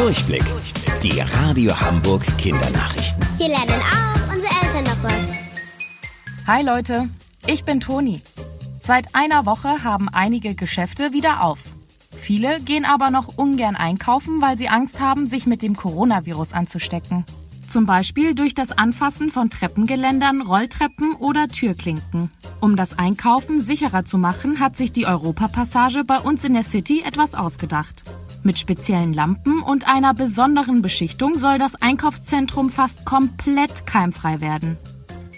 Durchblick. Die Radio Hamburg Kindernachrichten. Hier lernen auch unsere Eltern noch was. Hi Leute, ich bin Toni. Seit einer Woche haben einige Geschäfte wieder auf. Viele gehen aber noch ungern einkaufen, weil sie Angst haben, sich mit dem Coronavirus anzustecken. Zum Beispiel durch das Anfassen von Treppengeländern, Rolltreppen oder Türklinken. Um das Einkaufen sicherer zu machen, hat sich die Europapassage bei uns in der City etwas ausgedacht. Mit speziellen Lampen und einer besonderen Beschichtung soll das Einkaufszentrum fast komplett keimfrei werden.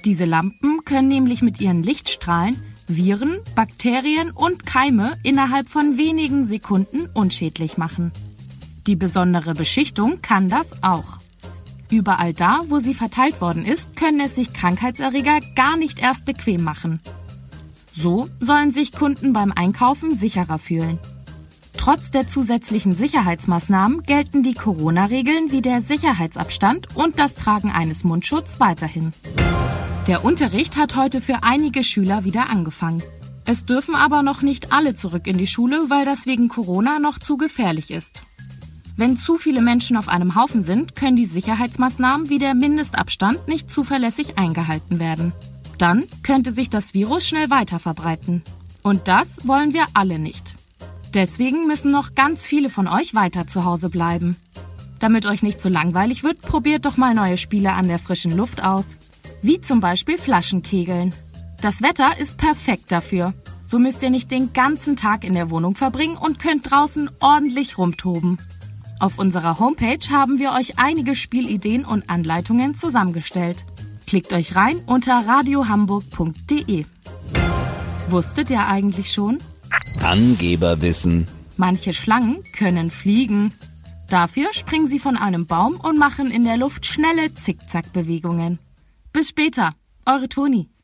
Diese Lampen können nämlich mit ihren Lichtstrahlen Viren, Bakterien und Keime innerhalb von wenigen Sekunden unschädlich machen. Die besondere Beschichtung kann das auch. Überall da, wo sie verteilt worden ist, können es sich Krankheitserreger gar nicht erst bequem machen. So sollen sich Kunden beim Einkaufen sicherer fühlen. Trotz der zusätzlichen Sicherheitsmaßnahmen gelten die Corona-Regeln wie der Sicherheitsabstand und das Tragen eines Mundschutzes weiterhin. Der Unterricht hat heute für einige Schüler wieder angefangen. Es dürfen aber noch nicht alle zurück in die Schule, weil das wegen Corona noch zu gefährlich ist. Wenn zu viele Menschen auf einem Haufen sind, können die Sicherheitsmaßnahmen wie der Mindestabstand nicht zuverlässig eingehalten werden. Dann könnte sich das Virus schnell weiter verbreiten. Und das wollen wir alle nicht. Deswegen müssen noch ganz viele von euch weiter zu Hause bleiben. Damit euch nicht zu so langweilig wird, probiert doch mal neue Spiele an der frischen Luft aus. Wie zum Beispiel Flaschenkegeln. Das Wetter ist perfekt dafür. So müsst ihr nicht den ganzen Tag in der Wohnung verbringen und könnt draußen ordentlich rumtoben. Auf unserer Homepage haben wir euch einige Spielideen und Anleitungen zusammengestellt. Klickt euch rein unter radiohamburg.de. Wusstet ihr eigentlich schon? Angeberwissen. Manche Schlangen können fliegen. Dafür springen sie von einem Baum und machen in der Luft schnelle Zickzackbewegungen. Bis später, eure Toni.